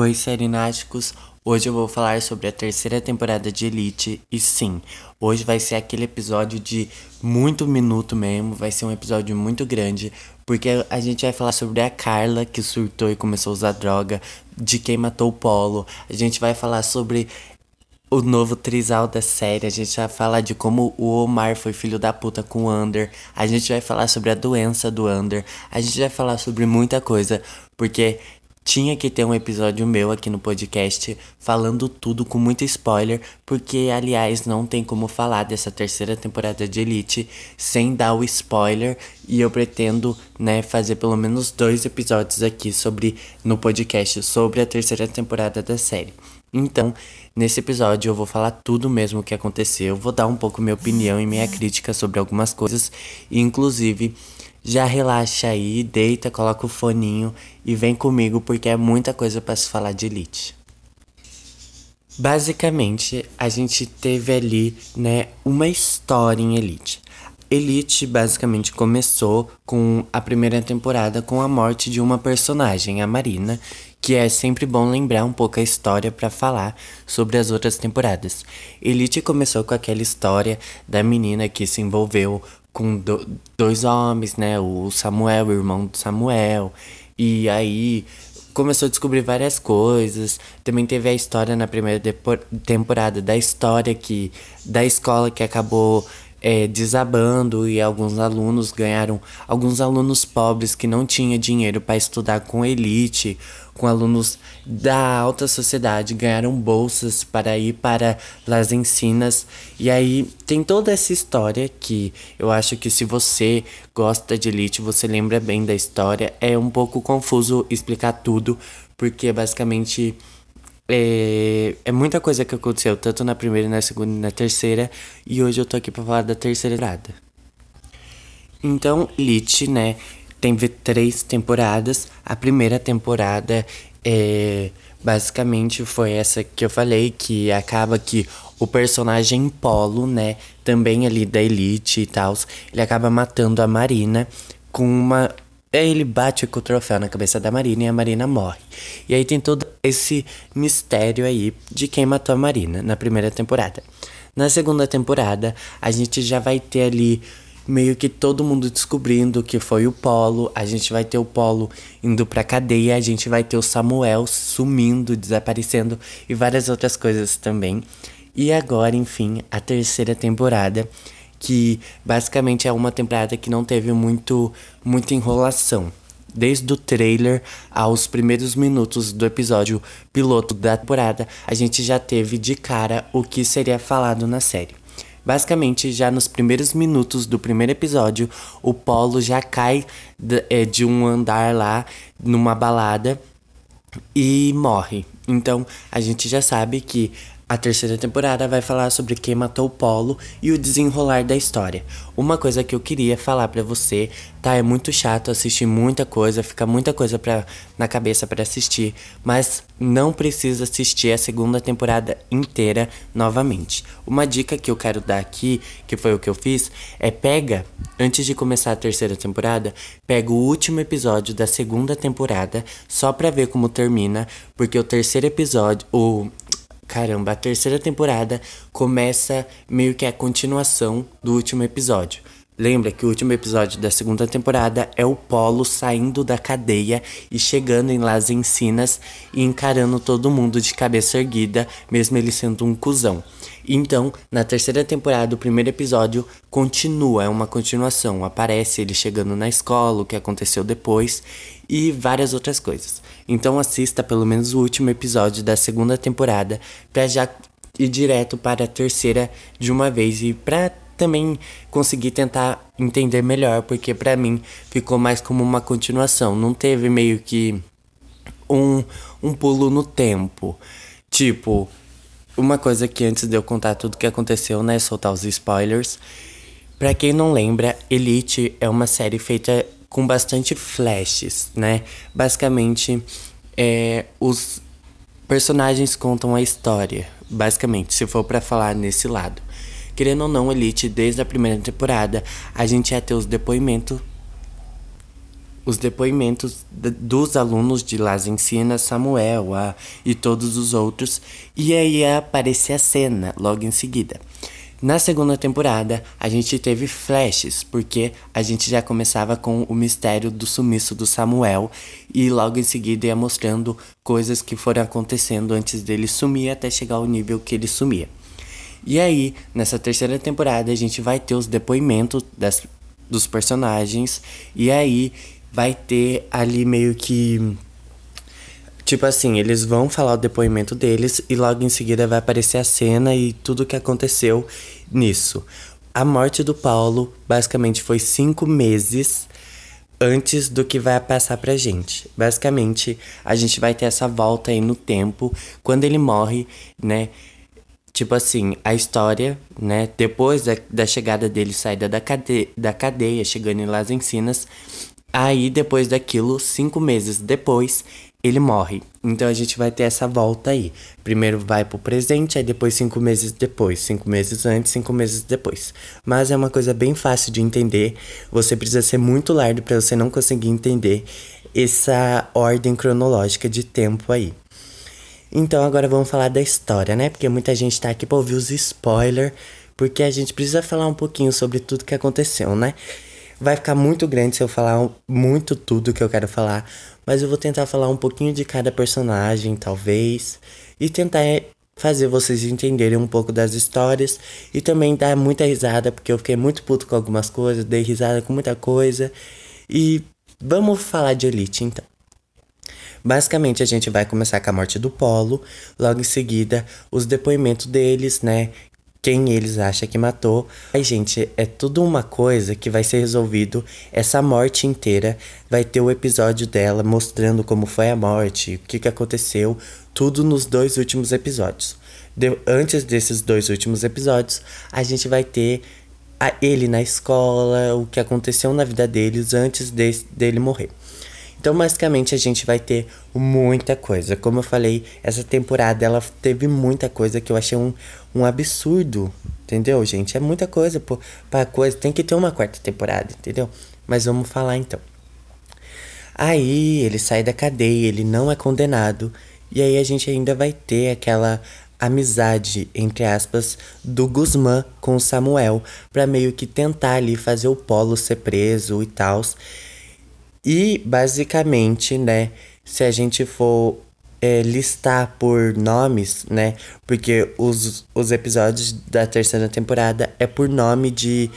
Oi, serináticos! Hoje eu vou falar sobre a terceira temporada de Elite. E sim, hoje vai ser aquele episódio de muito minuto mesmo, vai ser um episódio muito grande, porque a gente vai falar sobre a Carla que surtou e começou a usar droga, de quem matou o Polo, a gente vai falar sobre o novo trisal da série, a gente vai falar de como o Omar foi filho da puta com o Under, a gente vai falar sobre a doença do Under, a gente vai falar sobre muita coisa, porque tinha que ter um episódio meu aqui no podcast falando tudo com muito spoiler, porque aliás não tem como falar dessa terceira temporada de Elite sem dar o spoiler e eu pretendo, né, fazer pelo menos dois episódios aqui sobre no podcast sobre a terceira temporada da série. Então, nesse episódio eu vou falar tudo mesmo o que aconteceu, vou dar um pouco minha opinião e minha crítica sobre algumas coisas, inclusive já relaxa aí, deita, coloca o foninho e vem comigo porque é muita coisa para se falar de Elite. Basicamente, a gente teve ali, né, uma história em Elite. Elite basicamente começou com a primeira temporada com a morte de uma personagem, a Marina, que é sempre bom lembrar um pouco a história para falar sobre as outras temporadas. Elite começou com aquela história da menina que se envolveu com do, dois homens, né? O Samuel, o irmão do Samuel. E aí começou a descobrir várias coisas. Também teve a história na primeira temporada da história que da escola que acabou é, desabando e alguns alunos ganharam alguns alunos pobres que não tinham dinheiro para estudar com elite com alunos da alta sociedade ganharam bolsas para ir para Las Encinas e aí tem toda essa história que eu acho que se você gosta de elite você lembra bem da história. É um pouco confuso explicar tudo porque basicamente é, é muita coisa que aconteceu, tanto na primeira, na segunda e na terceira, e hoje eu tô aqui pra falar da terceira temporada. Então, Elite, né, teve três temporadas. A primeira temporada é, basicamente foi essa que eu falei, que acaba que o personagem Polo, né, também ali da Elite e tal, ele acaba matando a Marina com uma ele bate com o troféu na cabeça da Marina e a Marina morre. E aí tem todo esse mistério aí de quem matou a Marina na primeira temporada. Na segunda temporada, a gente já vai ter ali meio que todo mundo descobrindo que foi o Polo. A gente vai ter o Polo indo pra cadeia, a gente vai ter o Samuel sumindo, desaparecendo e várias outras coisas também. E agora, enfim, a terceira temporada que basicamente é uma temporada que não teve muito muita enrolação. Desde o trailer aos primeiros minutos do episódio piloto da temporada, a gente já teve de cara o que seria falado na série. Basicamente, já nos primeiros minutos do primeiro episódio, o Polo já cai de, é, de um andar lá numa balada e morre. Então, a gente já sabe que a terceira temporada vai falar sobre quem matou o Polo e o desenrolar da história. Uma coisa que eu queria falar para você, tá? É muito chato assistir muita coisa, fica muita coisa pra, na cabeça para assistir, mas não precisa assistir a segunda temporada inteira novamente. Uma dica que eu quero dar aqui, que foi o que eu fiz, é pega, antes de começar a terceira temporada, pega o último episódio da segunda temporada só pra ver como termina, porque o terceiro episódio, o Caramba, a terceira temporada começa meio que a continuação do último episódio. Lembra que o último episódio da segunda temporada é o Polo saindo da cadeia e chegando em Las Encinas e encarando todo mundo de cabeça erguida, mesmo ele sendo um cuzão. Então, na terceira temporada, o primeiro episódio continua, é uma continuação. Aparece ele chegando na escola, o que aconteceu depois e várias outras coisas. Então, assista pelo menos o último episódio da segunda temporada para já ir direto para a terceira de uma vez e para também conseguir tentar entender melhor, porque para mim ficou mais como uma continuação, não teve meio que um, um pulo no tempo. Tipo, uma coisa que antes de eu contar tudo que aconteceu, né, soltar os spoilers. Para quem não lembra, Elite é uma série feita com bastante flashes, né? Basicamente, é, os personagens contam a história, basicamente, se for para falar nesse lado. Querendo ou não, Elite, desde a primeira temporada, a gente ia ter os depoimentos os depoimentos dos alunos de Las Encinas, Samuel a, e todos os outros, e aí ia aparecer a cena logo em seguida. Na segunda temporada, a gente teve flashes, porque a gente já começava com o mistério do sumiço do Samuel e logo em seguida ia mostrando coisas que foram acontecendo antes dele sumir até chegar ao nível que ele sumia. E aí, nessa terceira temporada, a gente vai ter os depoimentos das, dos personagens e aí vai ter ali meio que Tipo assim, eles vão falar o depoimento deles e logo em seguida vai aparecer a cena e tudo o que aconteceu nisso. A morte do Paulo basicamente foi cinco meses antes do que vai passar pra gente. Basicamente, a gente vai ter essa volta aí no tempo. Quando ele morre, né? Tipo assim, a história, né? Depois da, da chegada dele, saída da cadeia, da cadeia, chegando em Las Encinas. Aí, depois daquilo, cinco meses depois, ele morre. Então a gente vai ter essa volta aí. Primeiro vai pro presente, aí depois cinco meses depois. Cinco meses antes, cinco meses depois. Mas é uma coisa bem fácil de entender. Você precisa ser muito lerdo para você não conseguir entender essa ordem cronológica de tempo aí. Então agora vamos falar da história, né? Porque muita gente tá aqui pra ouvir os spoilers. Porque a gente precisa falar um pouquinho sobre tudo que aconteceu, né? Vai ficar muito grande se eu falar muito tudo que eu quero falar, mas eu vou tentar falar um pouquinho de cada personagem, talvez, e tentar eh, fazer vocês entenderem um pouco das histórias e também dar muita risada, porque eu fiquei muito puto com algumas coisas, dei risada com muita coisa. E vamos falar de Elite então. Basicamente, a gente vai começar com a morte do Polo, logo em seguida, os depoimentos deles, né? Quem eles acham que matou. Aí, gente, é tudo uma coisa que vai ser resolvido. Essa morte inteira vai ter o episódio dela mostrando como foi a morte, o que, que aconteceu, tudo nos dois últimos episódios. De, antes desses dois últimos episódios, a gente vai ter a, ele na escola, o que aconteceu na vida deles antes de, dele morrer. Então, basicamente, a gente vai ter muita coisa. Como eu falei, essa temporada ela teve muita coisa que eu achei um, um absurdo. Entendeu, gente? É muita coisa pô, pra coisa. Tem que ter uma quarta temporada, entendeu? Mas vamos falar então. Aí ele sai da cadeia, ele não é condenado. E aí a gente ainda vai ter aquela amizade, entre aspas, do Guzmán com o Samuel, para meio que tentar ali fazer o Polo ser preso e tal. E basicamente, né, se a gente for é, listar por nomes, né, porque os, os episódios da terceira temporada é por nome de.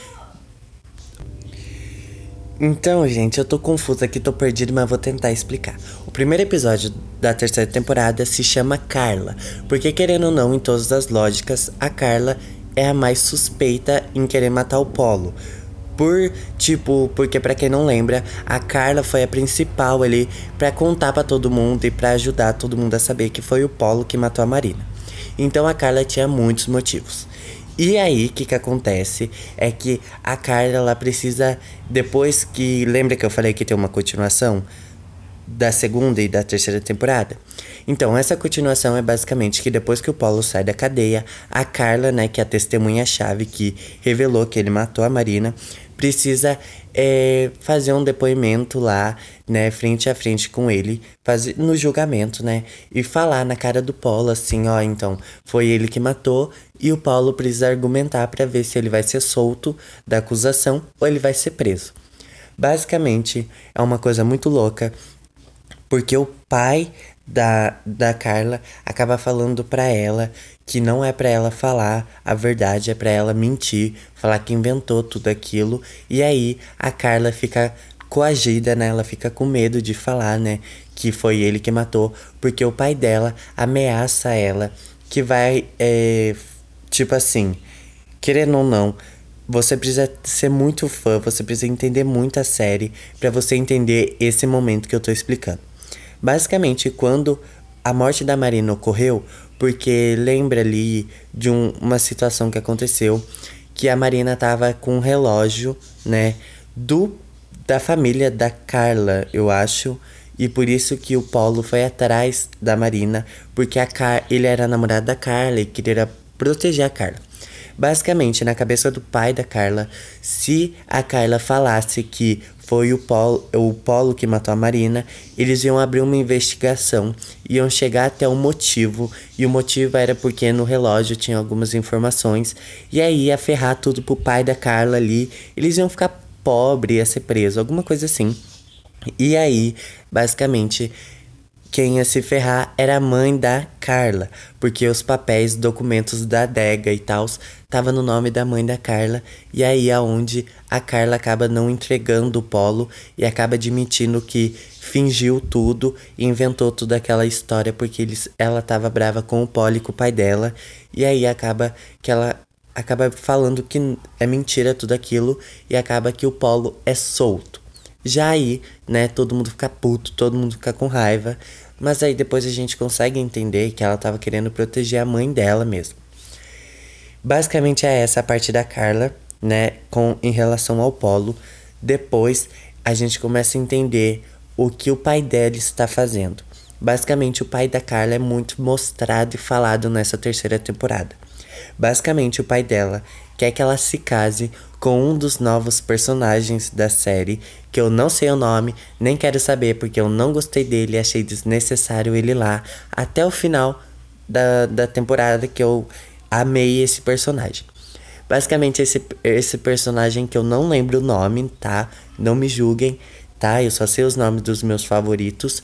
Então, gente, eu tô confusa aqui, tô perdido, mas vou tentar explicar. O primeiro episódio da terceira temporada se chama Carla, porque querendo ou não, em todas as lógicas, a Carla é a mais suspeita em querer matar o Polo. Por, tipo, porque para quem não lembra, a Carla foi a principal ali para contar para todo mundo e para ajudar todo mundo a saber que foi o Polo que matou a Marina. Então a Carla tinha muitos motivos. E aí, o que que acontece é que a Carla ela precisa depois que lembra que eu falei que tem uma continuação da segunda e da terceira temporada. Então, essa continuação é basicamente que depois que o Paulo sai da cadeia, a Carla, né, que é a testemunha-chave que revelou que ele matou a Marina, precisa é, fazer um depoimento lá, né, frente a frente com ele, fazer no julgamento, né, e falar na cara do Paulo assim, ó, então, foi ele que matou e o Paulo precisa argumentar para ver se ele vai ser solto da acusação ou ele vai ser preso. Basicamente, é uma coisa muito louca, porque o pai da, da Carla acaba falando para ela que não é para ela falar a verdade, é para ela mentir, falar que inventou tudo aquilo. E aí a Carla fica coagida, né? Ela fica com medo de falar, né? Que foi ele que matou, porque o pai dela ameaça ela que vai, é, tipo assim, querendo ou não, você precisa ser muito fã, você precisa entender muito a série para você entender esse momento que eu tô explicando. Basicamente, quando a morte da Marina ocorreu, porque lembra ali de um, uma situação que aconteceu que a Marina tava com um relógio, né, do da família da Carla, eu acho, e por isso que o Paulo foi atrás da Marina, porque a Car ele era namorado da Carla e queria proteger a Carla. Basicamente, na cabeça do pai da Carla, se a Carla falasse que foi o Polo, o Polo que matou a Marina, eles iam abrir uma investigação, iam chegar até o motivo, e o motivo era porque no relógio tinha algumas informações, e aí ia ferrar tudo pro pai da Carla ali, eles iam ficar pobre, ia ser preso, alguma coisa assim. E aí, basicamente, quem ia se ferrar era a mãe da Carla, porque os papéis, documentos da adega e tal, tava no nome da mãe da Carla, e aí aonde a Carla acaba não entregando o polo e acaba admitindo que fingiu tudo e inventou toda aquela história porque eles, ela tava brava com o Polo e com o pai dela, e aí acaba que ela acaba falando que é mentira tudo aquilo e acaba que o Polo é solto. Já aí, né, todo mundo fica puto, todo mundo fica com raiva, mas aí depois a gente consegue entender que ela estava querendo proteger a mãe dela mesmo. Basicamente é essa a parte da Carla, né, com em relação ao Polo. Depois a gente começa a entender o que o pai dela está fazendo. Basicamente, o pai da Carla é muito mostrado e falado nessa terceira temporada. Basicamente, o pai dela quer que ela se case com um dos novos personagens da série, que eu não sei o nome, nem quero saber porque eu não gostei dele achei desnecessário ele lá até o final da, da temporada que eu amei esse personagem. Basicamente, esse, esse personagem que eu não lembro o nome, tá? Não me julguem, tá? Eu só sei os nomes dos meus favoritos.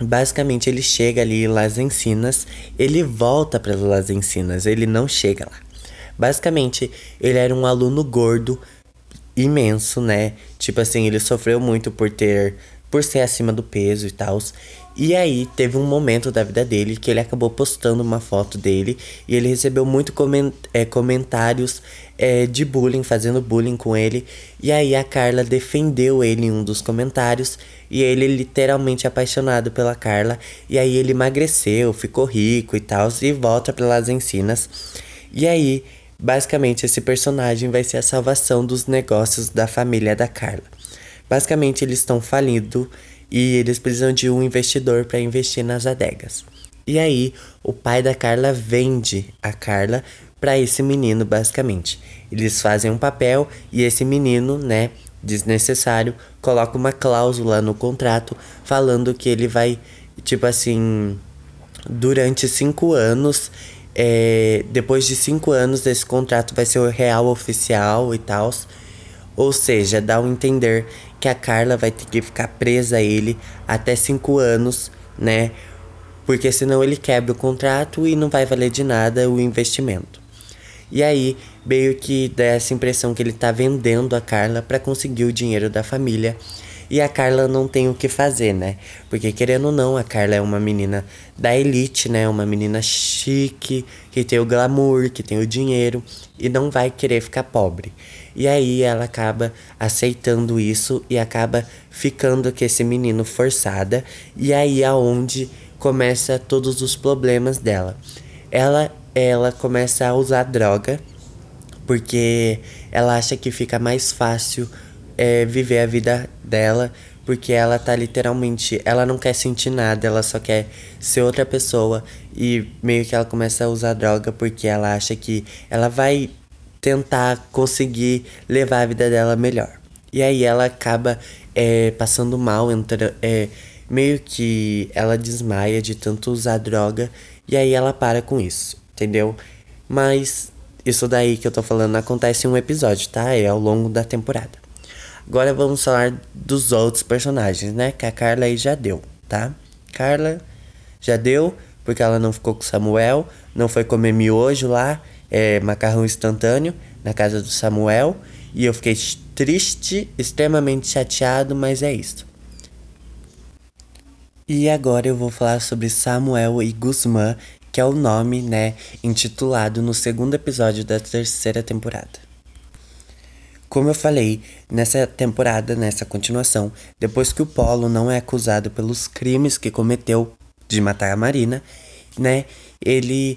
Basicamente, ele chega ali Las Encinas, ele volta para Las Encinas, ele não chega lá. Basicamente, ele era um aluno gordo, imenso, né? Tipo assim, ele sofreu muito por ter. por ser acima do peso e tal. E aí teve um momento da vida dele que ele acabou postando uma foto dele e ele recebeu muito coment é, comentários é, de bullying, fazendo bullying com ele. E aí a Carla defendeu ele em um dos comentários e ele literalmente apaixonado pela Carla. E aí ele emagreceu, ficou rico e tal, e volta para Las Encinas. E aí Basicamente, esse personagem vai ser a salvação dos negócios da família da Carla. Basicamente, eles estão falindo e eles precisam de um investidor para investir nas adegas. E aí, o pai da Carla vende a Carla para esse menino, basicamente. Eles fazem um papel e esse menino, né, desnecessário, coloca uma cláusula no contrato falando que ele vai, tipo assim, durante cinco anos é, depois de cinco anos, esse contrato vai ser o real oficial e tal. Ou seja, dá um entender que a Carla vai ter que ficar presa a ele até cinco anos, né? Porque senão ele quebra o contrato e não vai valer de nada o investimento. E aí, meio que dá essa impressão que ele tá vendendo a Carla para conseguir o dinheiro da família e a Carla não tem o que fazer, né? Porque querendo ou não, a Carla é uma menina da elite, né? Uma menina chique, que tem o glamour, que tem o dinheiro e não vai querer ficar pobre. E aí ela acaba aceitando isso e acaba ficando com esse menino forçada. E aí é onde começa todos os problemas dela. Ela ela começa a usar droga porque ela acha que fica mais fácil é, viver a vida dela, porque ela tá literalmente. Ela não quer sentir nada, ela só quer ser outra pessoa. E meio que ela começa a usar droga porque ela acha que ela vai tentar conseguir levar a vida dela melhor. E aí ela acaba é, passando mal, entra, é, meio que ela desmaia de tanto usar droga. E aí ela para com isso, entendeu? Mas isso daí que eu tô falando acontece em um episódio, tá? É ao longo da temporada. Agora vamos falar dos outros personagens, né? Que a Carla aí já deu, tá? Carla já deu, porque ela não ficou com Samuel, não foi comer miojo lá, é, macarrão instantâneo, na casa do Samuel. E eu fiquei triste, extremamente chateado, mas é isso. E agora eu vou falar sobre Samuel e Guzmán, que é o nome, né, intitulado no segundo episódio da terceira temporada. Como eu falei, nessa temporada, nessa continuação, depois que o Polo não é acusado pelos crimes que cometeu de matar a Marina, né? Ele.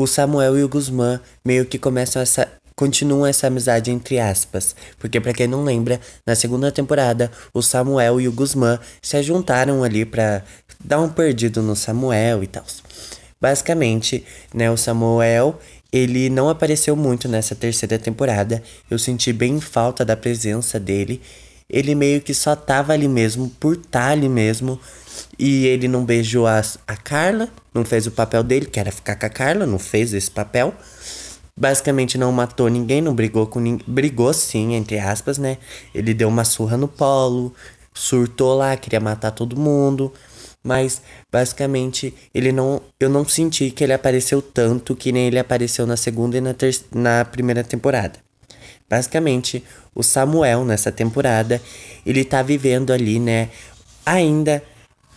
O Samuel e o Guzmán meio que começam essa. Continuam essa amizade entre aspas. Porque, para quem não lembra, na segunda temporada, o Samuel e o Guzmán se juntaram ali pra dar um perdido no Samuel e tal. Basicamente, né, o Samuel ele não apareceu muito nessa terceira temporada. Eu senti bem falta da presença dele. Ele meio que só tava ali mesmo, por estar tá ali mesmo. E ele não beijou a, a Carla, não fez o papel dele, que era ficar com a Carla, não fez esse papel. Basicamente não matou ninguém, não brigou com ninguém. Brigou sim, entre aspas, né? Ele deu uma surra no polo, surtou lá, queria matar todo mundo. Mas basicamente ele não. Eu não senti que ele apareceu tanto que nem ele apareceu na segunda e na, ter, na primeira temporada. Basicamente, o Samuel nessa temporada, ele tá vivendo ali, né? Ainda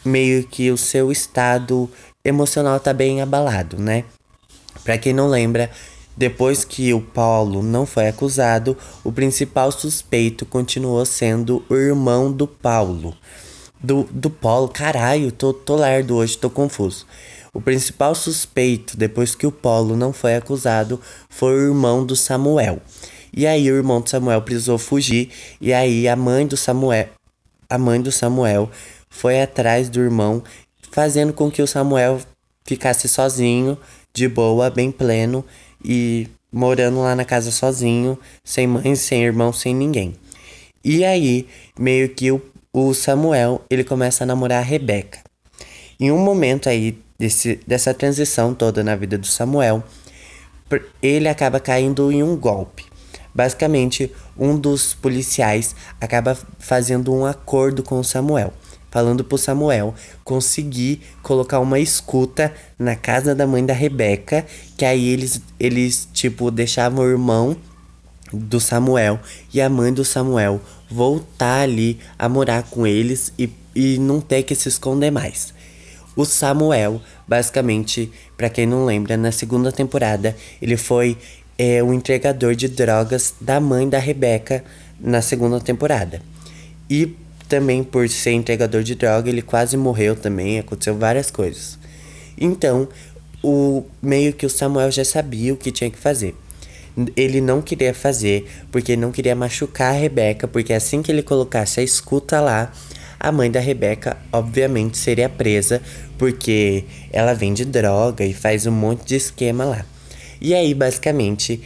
meio que o seu estado emocional tá bem abalado, né? Para quem não lembra, depois que o Paulo não foi acusado, o principal suspeito continuou sendo o irmão do Paulo. Do, do Paulo, caralho, tô, tô lerdo hoje, tô confuso. O principal suspeito, depois que o Paulo não foi acusado, foi o irmão do Samuel. E aí o irmão do Samuel precisou fugir, e aí a mãe do Samuel, a mãe do Samuel foi atrás do irmão, fazendo com que o Samuel ficasse sozinho, de boa, bem pleno e morando lá na casa sozinho, sem mãe, sem irmão, sem ninguém. E aí, meio que o, o Samuel, ele começa a namorar a Rebeca. Em um momento aí desse, dessa transição toda na vida do Samuel, ele acaba caindo em um golpe. Basicamente, um dos policiais acaba fazendo um acordo com o Samuel falando pro Samuel conseguir colocar uma escuta na casa da mãe da Rebeca, que aí eles, eles tipo, deixavam o irmão do Samuel e a mãe do Samuel voltar ali a morar com eles e, e não ter que se esconder mais. O Samuel, basicamente, para quem não lembra, na segunda temporada, ele foi é, o entregador de drogas da mãe da Rebeca na segunda temporada. E também por ser entregador de droga, ele quase morreu também, aconteceu várias coisas. Então, o meio que o Samuel já sabia o que tinha que fazer. Ele não queria fazer porque não queria machucar a Rebeca, porque assim que ele colocasse a escuta lá, a mãe da Rebeca obviamente seria presa, porque ela vende droga e faz um monte de esquema lá. E aí, basicamente,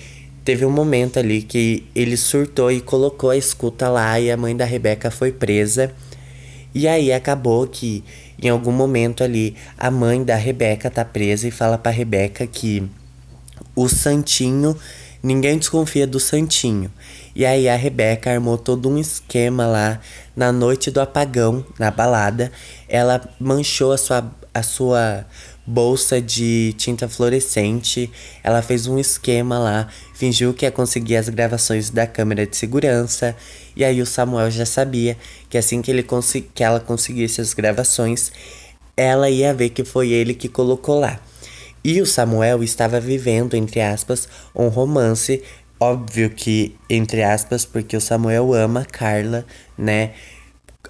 Teve um momento ali que ele surtou e colocou a escuta lá e a mãe da Rebeca foi presa. E aí acabou que em algum momento ali a mãe da Rebeca tá presa e fala pra Rebeca que o Santinho, ninguém desconfia do Santinho. E aí a Rebeca armou todo um esquema lá na noite do apagão, na balada. Ela manchou a sua, a sua bolsa de tinta fluorescente. Ela fez um esquema lá, fingiu que ia conseguir as gravações da câmera de segurança. E aí o Samuel já sabia que assim que, ele que ela conseguisse as gravações, ela ia ver que foi ele que colocou lá. E o Samuel estava vivendo, entre aspas, um romance. Óbvio que, entre aspas, porque o Samuel ama Carla, né?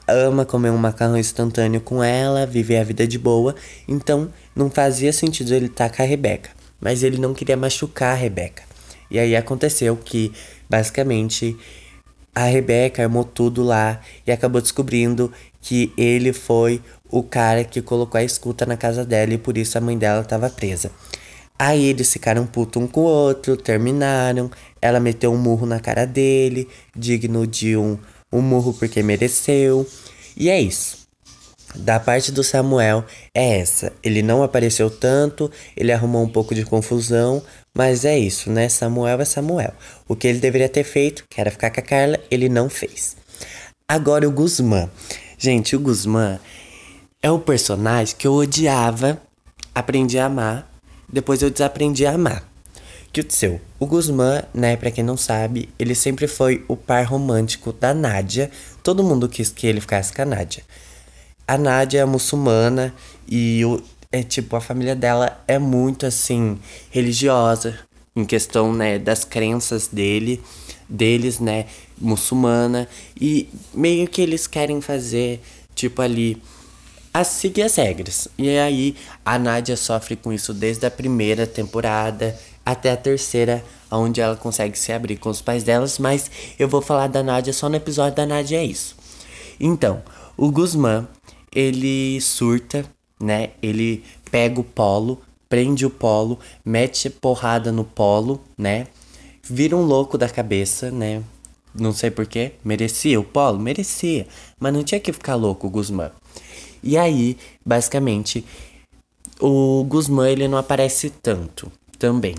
Ama comer um macarrão instantâneo com ela, viver a vida de boa, então não fazia sentido ele estar com a Rebeca. Mas ele não queria machucar a Rebeca. E aí aconteceu que, basicamente, a Rebeca armou tudo lá e acabou descobrindo que ele foi o cara que colocou a escuta na casa dela e por isso a mãe dela estava presa. Aí eles ficaram puto um com o outro, terminaram. Ela meteu um murro na cara dele, digno de um um murro porque mereceu. E é isso. Da parte do Samuel é essa. Ele não apareceu tanto, ele arrumou um pouco de confusão, mas é isso, né? Samuel é Samuel. O que ele deveria ter feito, que era ficar com a Carla, ele não fez. Agora o Guzmán. Gente, o Guzmán é o personagem que eu odiava, aprendi a amar, depois eu desaprendi a amar que o Guzmán, né, pra quem não sabe, ele sempre foi o par romântico da Nádia. Todo mundo quis que ele ficasse com a Nádia. A Nádia é muçulmana e o, é tipo, a família dela é muito assim, religiosa, em questão, né, das crenças dele, deles, né, muçulmana. E meio que eles querem fazer, tipo, ali a seguir as regras. E aí a Nádia sofre com isso desde a primeira temporada até a terceira, onde ela consegue se abrir com os pais delas, mas eu vou falar da Nádia só no episódio da Nádia, é isso. Então, o Guzmán, ele surta, né? Ele pega o Polo, prende o polo, mete porrada no polo, né? Vira um louco da cabeça, né? Não sei porquê. Merecia o polo? Merecia. Mas não tinha que ficar louco o Guzmán. E aí, basicamente, o Guzmán ele não aparece tanto também.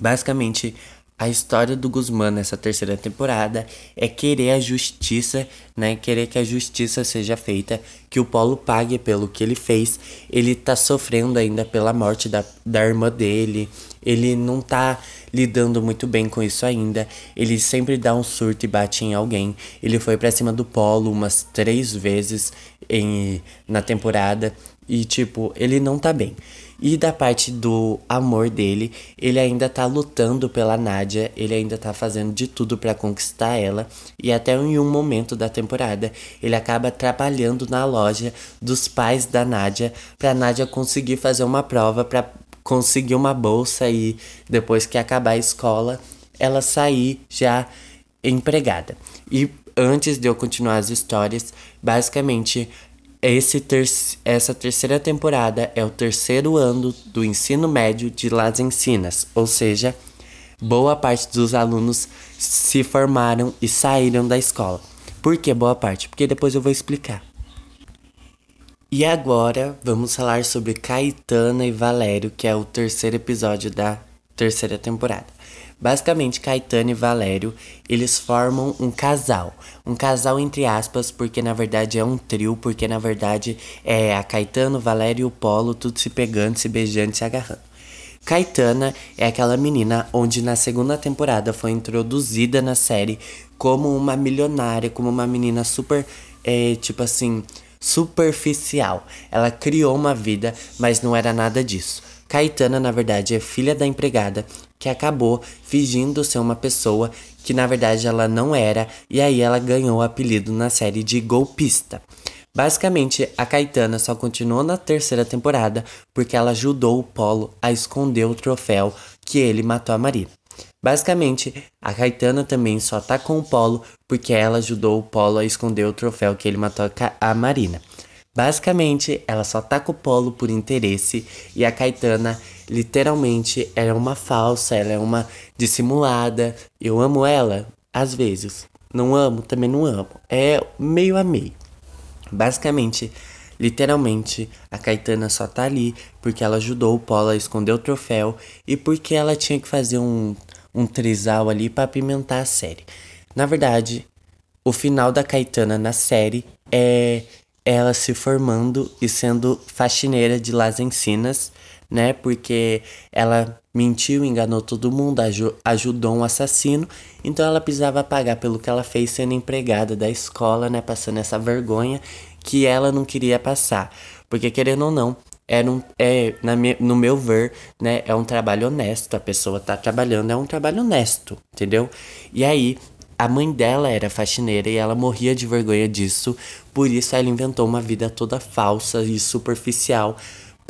Basicamente, a história do Guzmán nessa terceira temporada é querer a justiça, né? Querer que a justiça seja feita, que o Polo pague pelo que ele fez. Ele tá sofrendo ainda pela morte da, da irmã dele. Ele não tá lidando muito bem com isso ainda. Ele sempre dá um surto e bate em alguém. Ele foi para cima do Polo umas três vezes em, na temporada. E, tipo, ele não tá bem. E da parte do amor dele, ele ainda tá lutando pela Nádia, ele ainda tá fazendo de tudo para conquistar ela. E até em um momento da temporada, ele acaba trabalhando na loja dos pais da Nádia pra Nádia conseguir fazer uma prova para conseguir uma bolsa e depois que acabar a escola, ela sair já empregada. E antes de eu continuar as histórias, basicamente esse ter essa terceira temporada é o terceiro ano do ensino médio de Las Encinas, ou seja, boa parte dos alunos se formaram e saíram da escola. Por que boa parte? Porque depois eu vou explicar. E agora vamos falar sobre Caetana e Valério, que é o terceiro episódio da terceira temporada. Basicamente, Caetano e Valério, eles formam um casal. Um casal entre aspas, porque na verdade é um trio, porque na verdade é a Caetano, Valério e o Polo, tudo se pegando, se beijando, se agarrando. Caetana é aquela menina onde na segunda temporada foi introduzida na série como uma milionária, como uma menina super, é, tipo assim, superficial. Ela criou uma vida, mas não era nada disso. Caetana, na verdade, é filha da empregada que acabou fingindo ser uma pessoa que na verdade ela não era, e aí ela ganhou o apelido na série de golpista. Basicamente, a Caetana só continuou na terceira temporada porque ela ajudou o Polo a esconder o troféu que ele matou a Marina. Basicamente, a Caetana também só tá com o Polo porque ela ajudou o Polo a esconder o troféu que ele matou a Marina. Basicamente, ela só tá com o Polo por interesse e a Caetana literalmente é uma falsa, ela é uma dissimulada. Eu amo ela, às vezes. Não amo, também não amo. É meio a meio. Basicamente, literalmente, a Caetana só tá ali porque ela ajudou o Polo a esconder o troféu e porque ela tinha que fazer um, um trisal ali para apimentar a série. Na verdade, o final da Caetana na série é ela se formando e sendo faxineira de Las Encinas, né? Porque ela mentiu, enganou todo mundo, ajudou um assassino, então ela precisava pagar pelo que ela fez sendo empregada da escola, né? Passando essa vergonha que ela não queria passar. Porque querendo ou não, era um, é, na me, no meu ver, né, é um trabalho honesto. A pessoa tá trabalhando, é um trabalho honesto, entendeu? E aí, a mãe dela era faxineira e ela morria de vergonha disso, por isso ela inventou uma vida toda falsa e superficial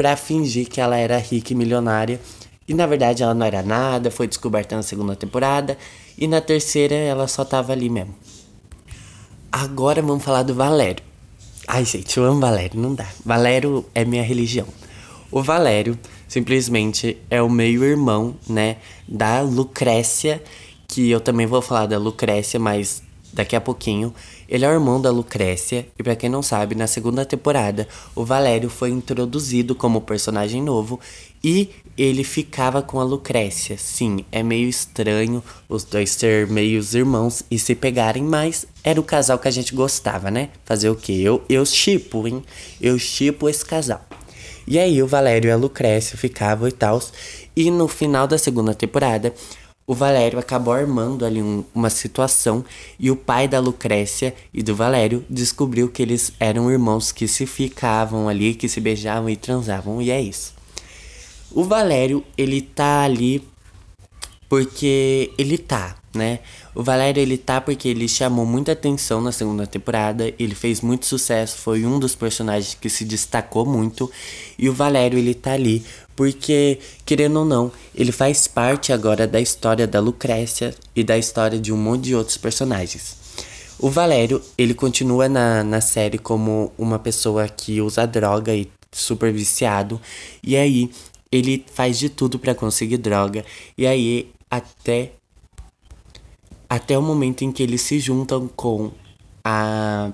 para fingir que ela era rica e milionária. E na verdade ela não era nada, foi descoberta na segunda temporada e na terceira ela só tava ali mesmo. Agora vamos falar do Valério. Ai, gente, eu amo Valério, não dá. Valério é minha religião. O Valério simplesmente é o meio-irmão, né, da Lucrécia que eu também vou falar da Lucrécia, mas daqui a pouquinho. Ele é o irmão da Lucrécia, e para quem não sabe, na segunda temporada, o Valério foi introduzido como personagem novo e ele ficava com a Lucrécia. Sim, é meio estranho os dois ser meios irmãos e se pegarem, mas era o casal que a gente gostava, né? Fazer o quê? Eu, eu chipo, hein? Eu chipo esse casal. E aí o Valério e a Lucrécia ficavam e tal. E no final da segunda temporada, o Valério acabou armando ali um, uma situação e o pai da Lucrécia e do Valério descobriu que eles eram irmãos que se ficavam ali, que se beijavam e transavam, e é isso. O Valério, ele tá ali porque ele tá, né? O Valério ele tá porque ele chamou muita atenção na segunda temporada, ele fez muito sucesso, foi um dos personagens que se destacou muito, e o Valério ele tá ali porque, querendo ou não, ele faz parte agora da história da Lucrécia e da história de um monte de outros personagens. O Valério, ele continua na, na série como uma pessoa que usa droga e super viciado, e aí ele faz de tudo para conseguir droga. E aí, até. Até o momento em que eles se juntam com a.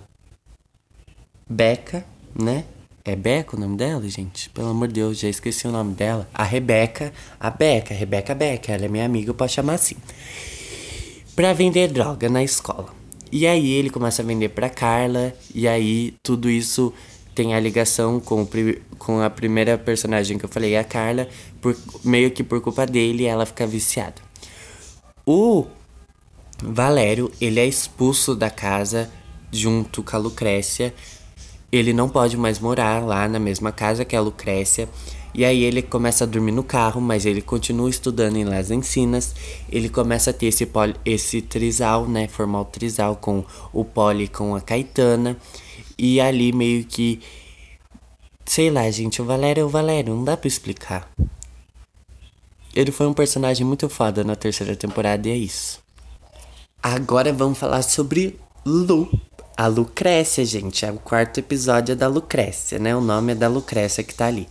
Beca, né? É Beca o nome dela, gente? Pelo amor de Deus, já esqueci o nome dela. A Rebeca. A Beca, Rebeca Beca. Ela é minha amiga, eu posso chamar assim. Pra vender droga na escola. E aí ele começa a vender pra Carla. E aí tudo isso tem a ligação com, o, com a primeira personagem que eu falei, a Carla. Por, meio que por culpa dele, ela fica viciada. O Valério, ele é expulso da casa junto com a Lucrécia ele não pode mais morar lá na mesma casa que a Lucrécia. E aí ele começa a dormir no carro, mas ele continua estudando em Las Encinas. Ele começa a ter esse, poli, esse trisal, né? Formar o trisal com o Poli com a Caetana. E ali meio que. Sei lá, gente, o Valério é o Valério, não dá pra explicar. Ele foi um personagem muito foda na terceira temporada e é isso. Agora vamos falar sobre Lu. A Lucrécia, gente, é o quarto episódio é da Lucrécia, né? O nome é da Lucrécia que tá ali.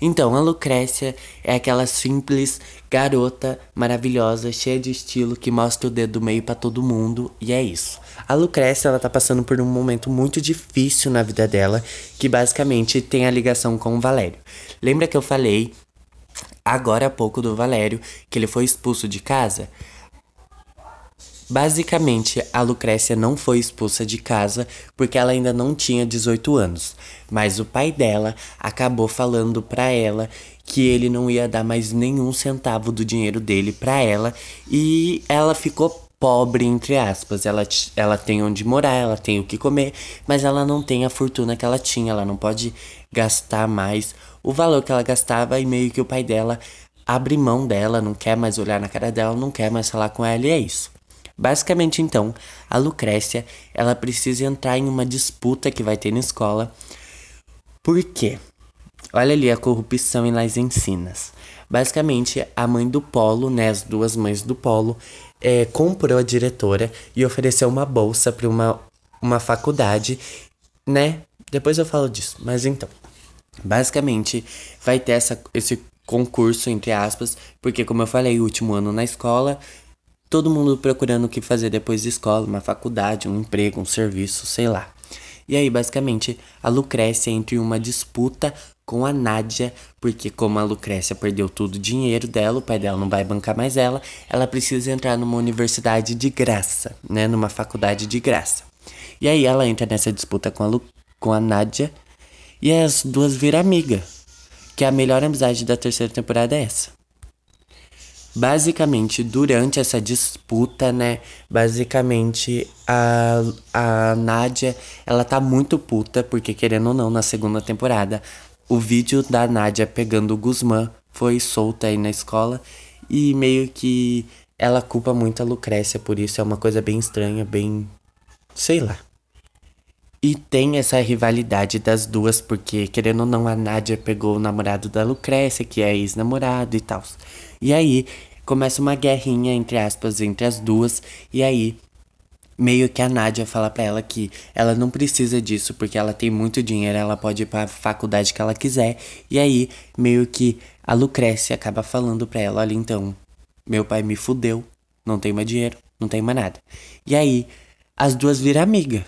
Então, a Lucrécia é aquela simples garota maravilhosa, cheia de estilo, que mostra o dedo do meio para todo mundo, e é isso. A Lucrécia, ela tá passando por um momento muito difícil na vida dela, que basicamente tem a ligação com o Valério. Lembra que eu falei agora há pouco do Valério, que ele foi expulso de casa? Basicamente, a Lucrécia não foi expulsa de casa porque ela ainda não tinha 18 anos, mas o pai dela acabou falando para ela que ele não ia dar mais nenhum centavo do dinheiro dele para ela e ela ficou pobre entre aspas. Ela, ela tem onde morar, ela tem o que comer, mas ela não tem a fortuna que ela tinha, ela não pode gastar mais o valor que ela gastava e meio que o pai dela abre mão dela, não quer mais olhar na cara dela, não quer mais falar com ela e é isso. Basicamente, então, a Lucrécia, ela precisa entrar em uma disputa que vai ter na escola. Por quê? Olha ali a corrupção em Las Encinas. Basicamente, a mãe do Polo, né, as duas mães do Polo, é, comprou a diretora e ofereceu uma bolsa para uma, uma faculdade, né? Depois eu falo disso, mas então. Basicamente, vai ter essa, esse concurso, entre aspas, porque, como eu falei, último ano na escola, todo mundo procurando o que fazer depois de escola, uma faculdade, um emprego, um serviço, sei lá. E aí, basicamente, a Lucrécia entra em uma disputa com a Nádia, porque como a Lucrécia perdeu todo o dinheiro dela, o pai dela não vai bancar mais ela, ela precisa entrar numa universidade de graça, né, numa faculdade de graça. E aí ela entra nessa disputa com a, Lu, com a Nádia, e as duas viram amiga, que a melhor amizade da terceira temporada é essa. Basicamente, durante essa disputa, né? Basicamente, a, a Nádia, ela tá muito puta, porque querendo ou não, na segunda temporada, o vídeo da Nádia pegando o Guzmán foi solto aí na escola. E meio que ela culpa muito a Lucrécia por isso. É uma coisa bem estranha, bem. sei lá. E tem essa rivalidade das duas, porque querendo ou não, a Nádia pegou o namorado da Lucrécia, que é ex-namorado e tal. E aí começa uma guerrinha, entre aspas, entre as duas. E aí, meio que a Nádia fala pra ela que ela não precisa disso, porque ela tem muito dinheiro, ela pode ir pra faculdade que ela quiser. E aí, meio que a Lucrécia acaba falando pra ela: olha, então, meu pai me fudeu, não tem mais dinheiro, não tem mais nada. E aí, as duas viram amiga,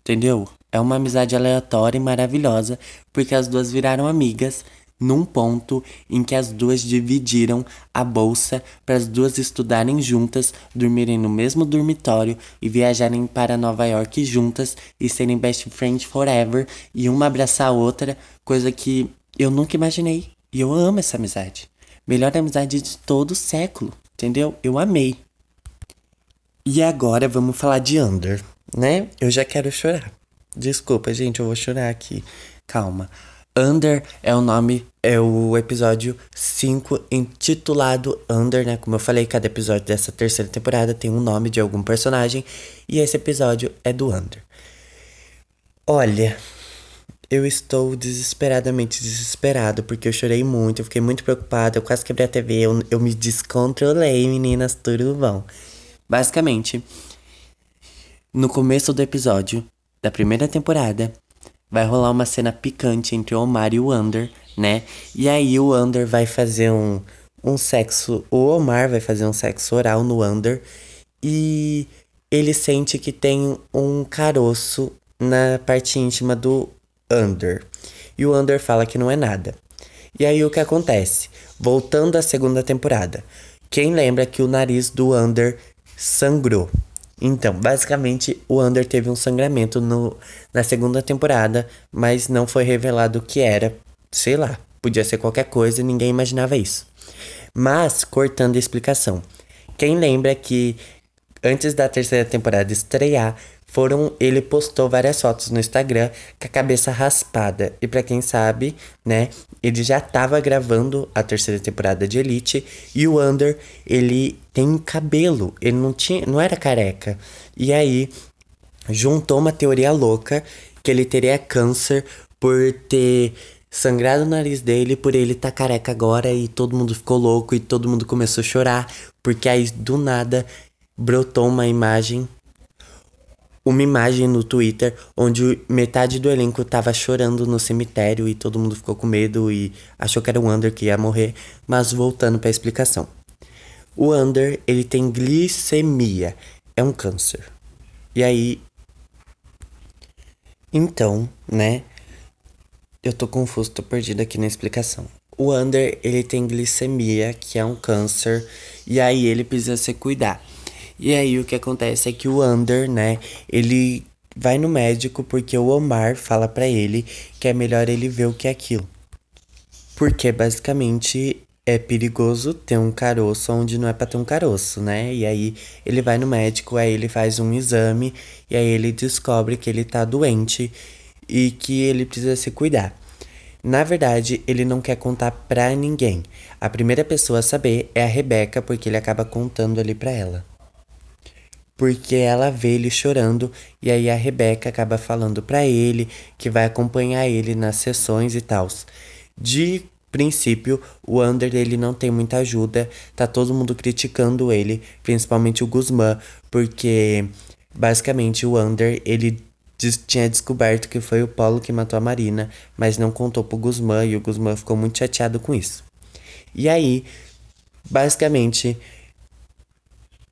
entendeu? É uma amizade aleatória e maravilhosa, porque as duas viraram amigas num ponto em que as duas dividiram a bolsa para as duas estudarem juntas, dormirem no mesmo dormitório e viajarem para Nova York juntas e serem best friends forever e uma abraçar a outra, coisa que eu nunca imaginei. E eu amo essa amizade. Melhor amizade de todo o século, entendeu? Eu amei. E agora vamos falar de Under, né? Eu já quero chorar. Desculpa, gente, eu vou chorar aqui. Calma. Under é o nome, é o episódio 5, intitulado Under, né? Como eu falei, cada episódio dessa terceira temporada tem um nome de algum personagem. E esse episódio é do Under. Olha, eu estou desesperadamente desesperado, porque eu chorei muito, eu fiquei muito preocupada, eu quase quebrei a TV, eu, eu me descontrolei, meninas, tudo bom. Basicamente, no começo do episódio, da primeira temporada, vai rolar uma cena picante entre o Omar e o Under, né? E aí o Under vai fazer um, um sexo. O Omar vai fazer um sexo oral no Under. E ele sente que tem um caroço na parte íntima do Under. E o Under fala que não é nada. E aí o que acontece? Voltando à segunda temporada. Quem lembra que o nariz do Under sangrou? Então, basicamente, o Under teve um sangramento no, na segunda temporada, mas não foi revelado o que era. Sei lá, podia ser qualquer coisa, ninguém imaginava isso. Mas, cortando a explicação, quem lembra que antes da terceira temporada estrear, foram ele postou várias fotos no Instagram com a cabeça raspada. E para quem sabe, né, ele já tava gravando a terceira temporada de Elite e o Under, ele tem cabelo, ele não tinha, não era careca. E aí juntou uma teoria louca que ele teria câncer por ter sangrado o nariz dele por ele tá careca agora e todo mundo ficou louco e todo mundo começou a chorar porque aí do nada brotou uma imagem uma imagem no Twitter onde metade do elenco tava chorando no cemitério e todo mundo ficou com medo e achou que era o Under que ia morrer, mas voltando para a explicação. O Under, ele tem glicemia, é um câncer. E aí então, né? Eu tô confuso, tô perdido aqui na explicação. O Under, ele tem glicemia, que é um câncer, e aí ele precisa se cuidar. E aí o que acontece é que o Under, né, ele vai no médico porque o Omar fala para ele que é melhor ele ver o que é aquilo. Porque basicamente é perigoso ter um caroço onde não é para ter um caroço, né? E aí ele vai no médico, aí ele faz um exame e aí ele descobre que ele tá doente e que ele precisa se cuidar. Na verdade, ele não quer contar pra ninguém. A primeira pessoa a saber é a Rebeca, porque ele acaba contando ali pra ela porque ela vê ele chorando e aí a Rebeca acaba falando para ele que vai acompanhar ele nas sessões e tal. De princípio, o Under ele não tem muita ajuda, tá todo mundo criticando ele, principalmente o Guzmán, porque basicamente o Under ele tinha descoberto que foi o Paulo que matou a Marina, mas não contou pro Guzmán e o Guzmán ficou muito chateado com isso. E aí, basicamente,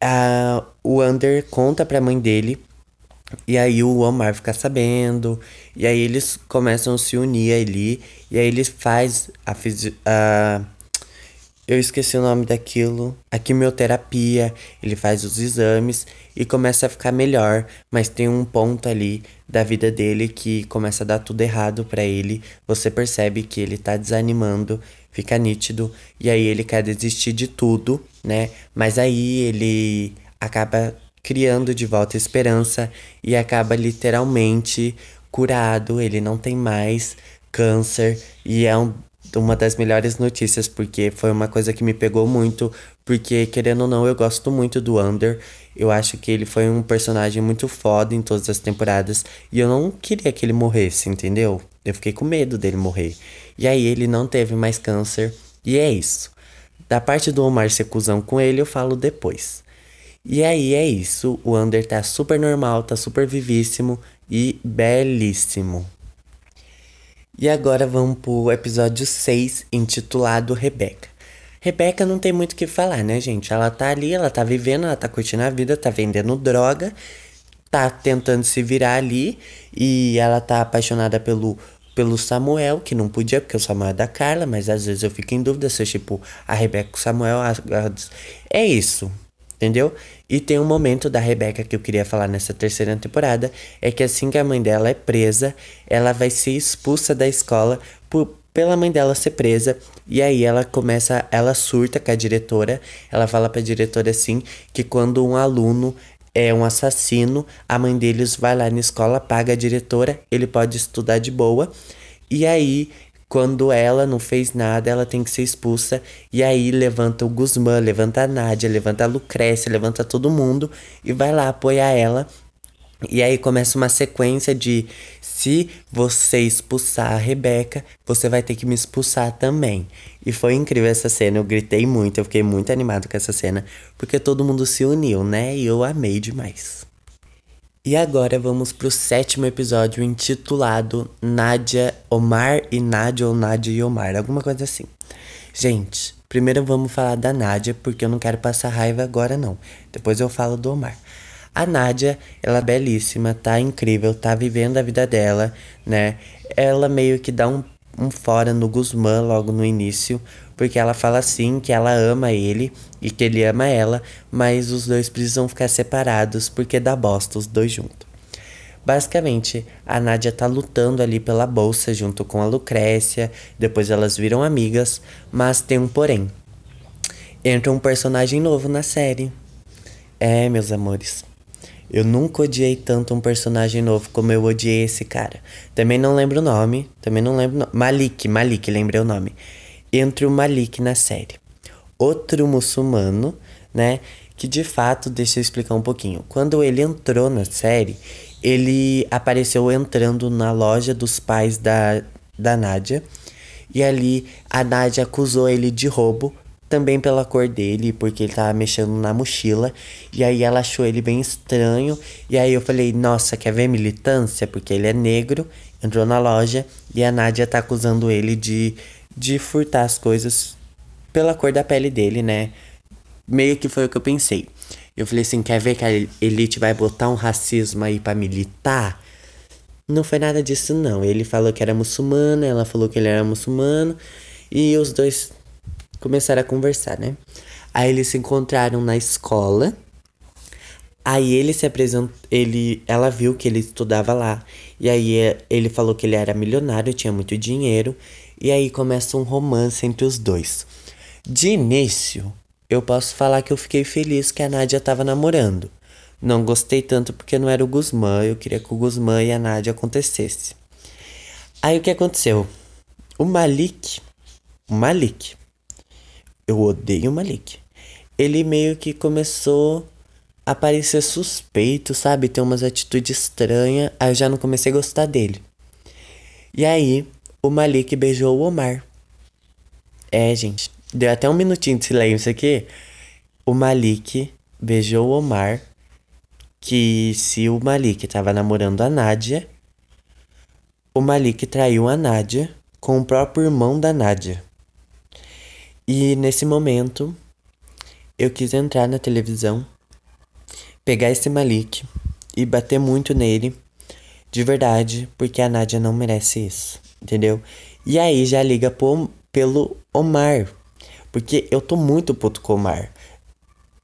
a, o Under conta pra mãe dele. E aí o Omar fica sabendo. E aí eles começam a se unir ali. E aí ele faz a, a eu esqueci o nome daquilo. A quimioterapia. Ele faz os exames e começa a ficar melhor. Mas tem um ponto ali da vida dele que começa a dar tudo errado para ele. Você percebe que ele tá desanimando, fica nítido. E aí ele quer desistir de tudo, né? Mas aí ele acaba criando de volta esperança e acaba literalmente curado. Ele não tem mais câncer e é um uma das melhores notícias, porque foi uma coisa que me pegou muito, porque querendo ou não, eu gosto muito do Under. Eu acho que ele foi um personagem muito foda em todas as temporadas e eu não queria que ele morresse, entendeu? Eu fiquei com medo dele morrer. E aí ele não teve mais câncer e é isso. Da parte do Omar ser cuzão com ele, eu falo depois. E aí é isso, o Under tá super normal, tá super vivíssimo e belíssimo. E agora vamos pro episódio 6, intitulado Rebeca. Rebeca não tem muito o que falar, né, gente? Ela tá ali, ela tá vivendo, ela tá curtindo a vida, tá vendendo droga, tá tentando se virar ali e ela tá apaixonada pelo pelo Samuel, que não podia, porque o Samuel é da Carla, mas às vezes eu fico em dúvida se, tipo, a Rebeca com o Samuel. A, a, é isso entendeu? E tem um momento da Rebeca que eu queria falar nessa terceira temporada, é que assim que a mãe dela é presa, ela vai ser expulsa da escola por, pela mãe dela ser presa, e aí ela começa, ela surta com a diretora, ela fala pra diretora assim, que quando um aluno é um assassino, a mãe deles vai lá na escola, paga a diretora, ele pode estudar de boa, e aí quando ela não fez nada, ela tem que ser expulsa. E aí levanta o Guzmán, levanta a Nádia, levanta a Lucrécia, levanta todo mundo e vai lá apoiar ela. E aí começa uma sequência de se você expulsar a Rebeca, você vai ter que me expulsar também. E foi incrível essa cena, eu gritei muito, eu fiquei muito animado com essa cena, porque todo mundo se uniu, né? E eu amei demais. E agora vamos pro sétimo episódio intitulado Nádia, Omar e Nádia ou Nádia e Omar, alguma coisa assim. Gente, primeiro vamos falar da Nádia, porque eu não quero passar raiva agora não. Depois eu falo do Omar. A Nádia, ela é belíssima, tá incrível, tá vivendo a vida dela, né? Ela meio que dá um, um fora no Guzmán logo no início, porque ela fala assim que ela ama ele e que ele ama ela, mas os dois precisam ficar separados porque dá bosta os dois juntos. Basicamente, a Nádia tá lutando ali pela bolsa junto com a Lucrécia, depois elas viram amigas, mas tem um porém. Entra um personagem novo na série. É, meus amores. Eu nunca odiei tanto um personagem novo como eu odiei esse cara. Também não lembro o nome, também não lembro. Malik, Malik, lembrei o nome entre o Malik na série. Outro muçulmano, né? Que de fato, deixa eu explicar um pouquinho. Quando ele entrou na série, ele apareceu entrando na loja dos pais da, da Nádia. E ali a Nádia acusou ele de roubo, também pela cor dele, porque ele tava mexendo na mochila. E aí ela achou ele bem estranho. E aí eu falei, nossa, quer ver militância? Porque ele é negro, entrou na loja e a Nádia tá acusando ele de de furtar as coisas pela cor da pele dele, né? Meio que foi o que eu pensei. Eu falei assim, quer ver que a elite vai botar um racismo aí para militar? Não foi nada disso não. Ele falou que era muçulmano, ela falou que ele era muçulmano e os dois começaram a conversar, né? Aí eles se encontraram na escola. Aí ele se apresentou, ele, ela viu que ele estudava lá. E aí ele falou que ele era milionário, tinha muito dinheiro e aí começa um romance entre os dois. De início, eu posso falar que eu fiquei feliz que a Nádia estava namorando. Não gostei tanto porque não era o Guzmán, eu queria que o Guzmán e a Nádia acontecesse. Aí o que aconteceu? O Malik, o Malik, eu odeio o Malik. Ele meio que começou a parecer suspeito, sabe? Ter umas atitudes estranhas, aí eu já não comecei a gostar dele. E aí, o Malik beijou o Omar. É, gente, deu até um minutinho de silêncio aqui. O Malik beijou o Omar. Que se o Malik tava namorando a Nádia, o Malik traiu a Nádia com o próprio irmão da Nádia. E nesse momento, eu quis entrar na televisão, pegar esse Malik e bater muito nele, de verdade, porque a Nádia não merece isso entendeu? E aí já liga pro, pelo Omar, porque eu tô muito puto com o Omar.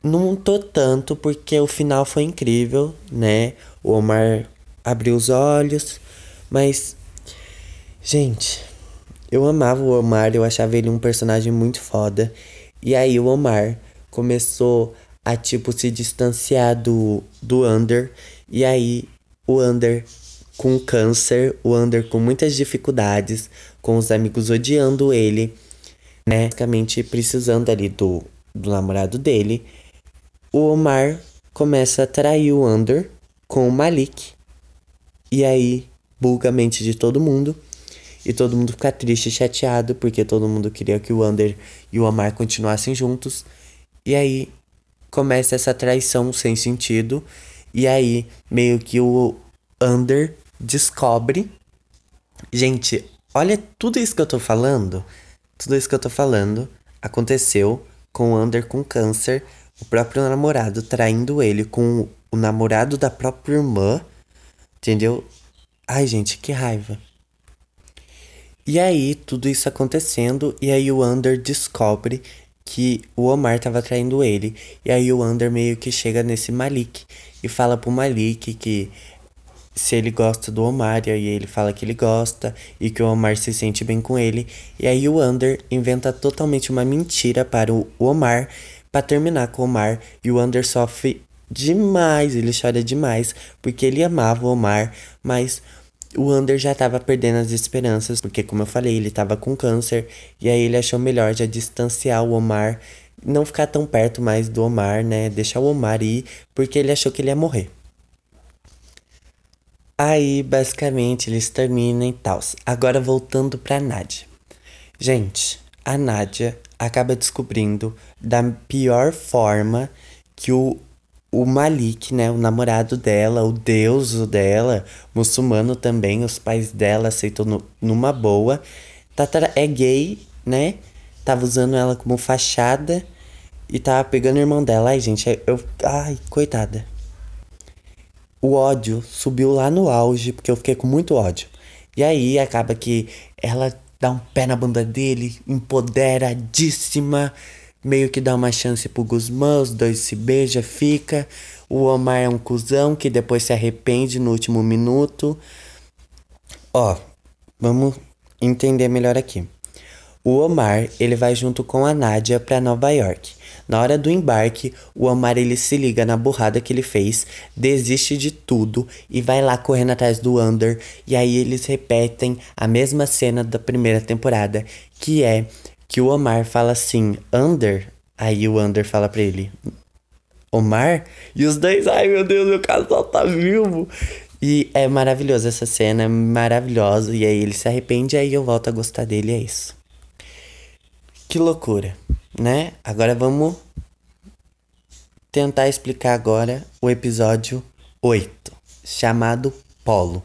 Não tô tanto porque o final foi incrível, né? O Omar abriu os olhos, mas gente, eu amava o Omar, eu achava ele um personagem muito foda. E aí o Omar começou a tipo se distanciar do do Under e aí o Under com câncer, o Under com muitas dificuldades, com os amigos odiando ele, né? Basicamente precisando ali do, do namorado dele. O Omar começa a trair o Under com o Malik. E aí buga a mente de todo mundo. E todo mundo fica triste e chateado, porque todo mundo queria que o Under e o Omar continuassem juntos. E aí começa essa traição sem sentido. E aí meio que o Under descobre. Gente, olha tudo isso que eu tô falando. Tudo isso que eu tô falando aconteceu com o Under com câncer, o próprio namorado traindo ele com o namorado da própria irmã. Entendeu? Ai, gente, que raiva. E aí, tudo isso acontecendo, e aí o Under descobre que o Omar tava traindo ele. E aí o Under meio que chega nesse Malik e fala pro Malik que se ele gosta do Omar, e aí ele fala que ele gosta e que o Omar se sente bem com ele. E aí o Under inventa totalmente uma mentira para o Omar para terminar com o Omar e o Under sofre demais, ele chora demais porque ele amava o Omar, mas o Under já estava perdendo as esperanças, porque como eu falei, ele estava com câncer e aí ele achou melhor já distanciar o Omar, não ficar tão perto mais do Omar, né? Deixar o Omar ir, porque ele achou que ele ia morrer. Aí, basicamente, eles terminam e tal. Agora, voltando pra Nádia. Gente, a Nádia acaba descobrindo da pior forma que o o Malik, né, o namorado dela, o deus dela, muçulmano também, os pais dela aceitou no, numa boa. Tatara é gay, né? Tava usando ela como fachada e tava pegando o irmão dela. Ai, gente, eu. Ai, coitada. O ódio subiu lá no auge, porque eu fiquei com muito ódio. E aí acaba que ela dá um pé na bunda dele, empoderadíssima meio que dá uma chance pro Guzmã, os dois se beijam, fica. O Omar é um cuzão que depois se arrepende no último minuto. Ó, vamos entender melhor aqui. O Omar, ele vai junto com a Nádia para Nova York. Na hora do embarque, o Omar ele se liga na burrada que ele fez, desiste de tudo e vai lá correndo atrás do Under. E aí eles repetem a mesma cena da primeira temporada, que é que o Omar fala assim, Under, aí o Under fala pra ele, Omar, e os dois, ai meu Deus, meu casal tá vivo. E é maravilhoso essa cena, é maravilhosa, e aí ele se arrepende, aí eu volto a gostar dele, é isso. Que loucura, né? Agora vamos tentar explicar agora o episódio 8, chamado Polo.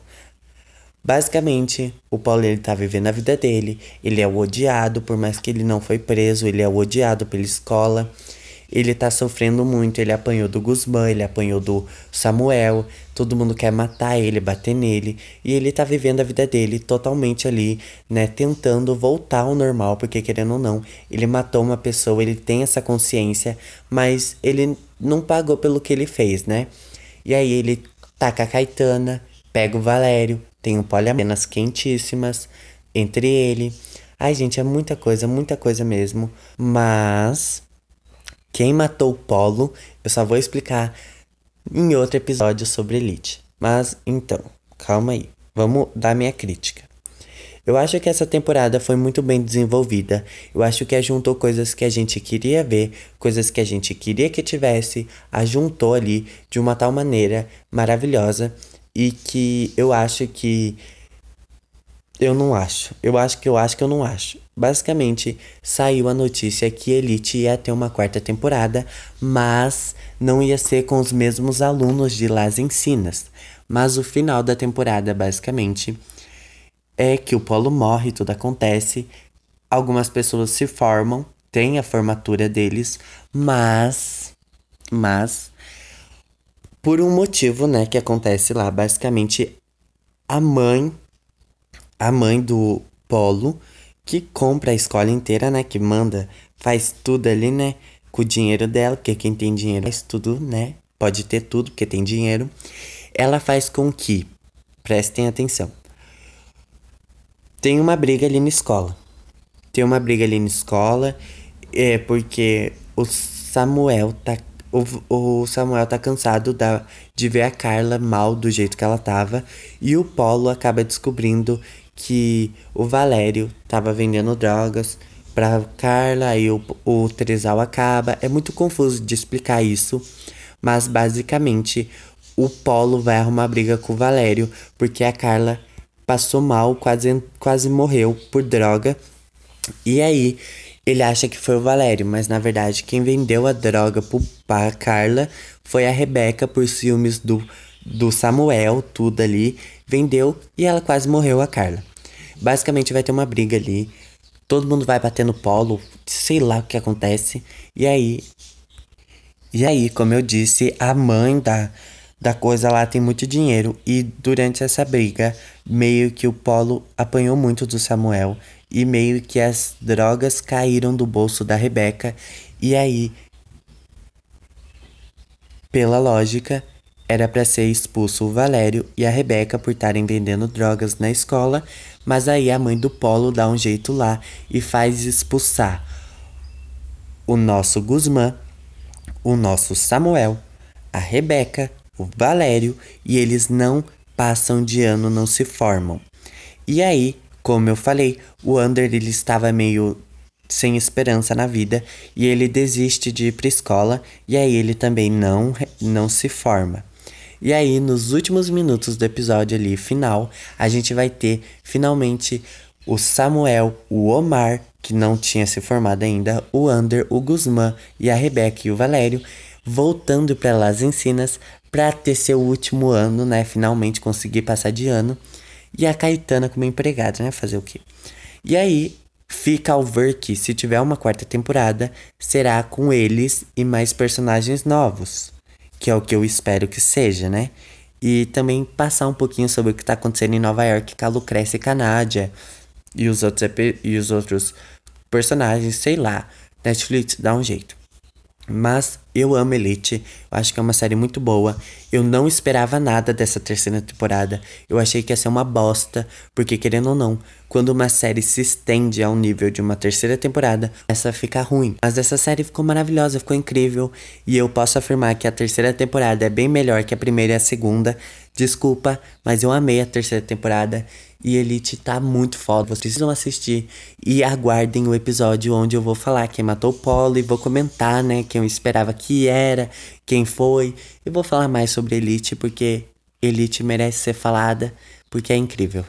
Basicamente, o Paulo ele tá vivendo a vida dele, ele é o odiado, por mais que ele não foi preso, ele é o odiado pela escola. Ele tá sofrendo muito, ele apanhou do Guzmán, ele apanhou do Samuel, todo mundo quer matar ele, bater nele, e ele tá vivendo a vida dele totalmente ali, né, tentando voltar ao normal, porque querendo ou não, ele matou uma pessoa, ele tem essa consciência, mas ele não pagou pelo que ele fez, né? E aí ele taca a Caetana, pega o Valério, tem um poliamenas quentíssimas entre ele. Ai, gente, é muita coisa, muita coisa mesmo. Mas quem matou o Polo, eu só vou explicar em outro episódio sobre Elite. Mas então, calma aí. Vamos dar minha crítica. Eu acho que essa temporada foi muito bem desenvolvida. Eu acho que ajuntou coisas que a gente queria ver, coisas que a gente queria que tivesse, ajuntou ali de uma tal maneira maravilhosa e que eu acho que. Eu não acho. Eu acho que eu acho que eu não acho. Basicamente, saiu a notícia que Elite ia ter uma quarta temporada, mas não ia ser com os mesmos alunos de Las Ensinas. Mas o final da temporada, basicamente, é que o Polo morre, tudo acontece. Algumas pessoas se formam, tem a formatura deles, mas. Mas por um motivo, né, que acontece lá. Basicamente, a mãe, a mãe do Polo, que compra a escola inteira, né, que manda, faz tudo ali, né, com o dinheiro dela, porque quem tem dinheiro faz tudo, né, pode ter tudo, porque tem dinheiro. Ela faz com que, prestem atenção, tem uma briga ali na escola. Tem uma briga ali na escola, é porque o Samuel tá o, o Samuel tá cansado da, de ver a Carla mal do jeito que ela tava. E o Polo acaba descobrindo que o Valério tava vendendo drogas pra Carla. Aí o, o Tresal acaba. É muito confuso de explicar isso. Mas basicamente o Polo vai arrumar briga com o Valério. Porque a Carla passou mal, quase, quase morreu por droga. E aí ele acha que foi o Valério, mas na verdade quem vendeu a droga pra Carla foi a Rebeca por ciúmes do, do Samuel, tudo ali. Vendeu e ela quase morreu a Carla. Basicamente vai ter uma briga ali. Todo mundo vai bater no polo, sei lá o que acontece. E aí. E aí, como eu disse, a mãe da, da coisa lá tem muito dinheiro. E durante essa briga, meio que o polo apanhou muito do Samuel e meio que as drogas caíram do bolso da Rebeca e aí pela lógica era para ser expulso o Valério e a Rebeca por estarem vendendo drogas na escola, mas aí a mãe do Polo dá um jeito lá e faz expulsar o nosso Guzmã, o nosso Samuel, a Rebeca, o Valério e eles não passam de ano, não se formam. E aí como eu falei, o Under ele estava meio sem esperança na vida e ele desiste de ir para escola e aí ele também não não se forma. E aí nos últimos minutos do episódio ali final, a gente vai ter finalmente o Samuel, o Omar, que não tinha se formado ainda, o Under, o Guzmán e a Rebeca e o Valério voltando para Las Encinas para ter seu último ano, né? Finalmente conseguir passar de ano. E a Caetana como empregada, né? Fazer o quê? E aí fica ao ver que se tiver uma quarta temporada, será com eles e mais personagens novos, que é o que eu espero que seja, né? E também passar um pouquinho sobre o que está acontecendo em Nova York com a Lucrécia e Canádia e os outros e os outros personagens, sei lá. Netflix dá um jeito. Mas eu amo Elite, eu acho que é uma série muito boa. Eu não esperava nada dessa terceira temporada. Eu achei que ia ser uma bosta, porque querendo ou não, quando uma série se estende ao nível de uma terceira temporada, essa fica ruim. Mas essa série ficou maravilhosa, ficou incrível, e eu posso afirmar que a terceira temporada é bem melhor que a primeira e a segunda. Desculpa, mas eu amei a terceira temporada e Elite tá muito foda. Vocês precisam assistir e aguardem o episódio onde eu vou falar quem matou o Polo e vou comentar, né, quem eu esperava que era, quem foi. Eu vou falar mais sobre Elite porque Elite merece ser falada porque é incrível.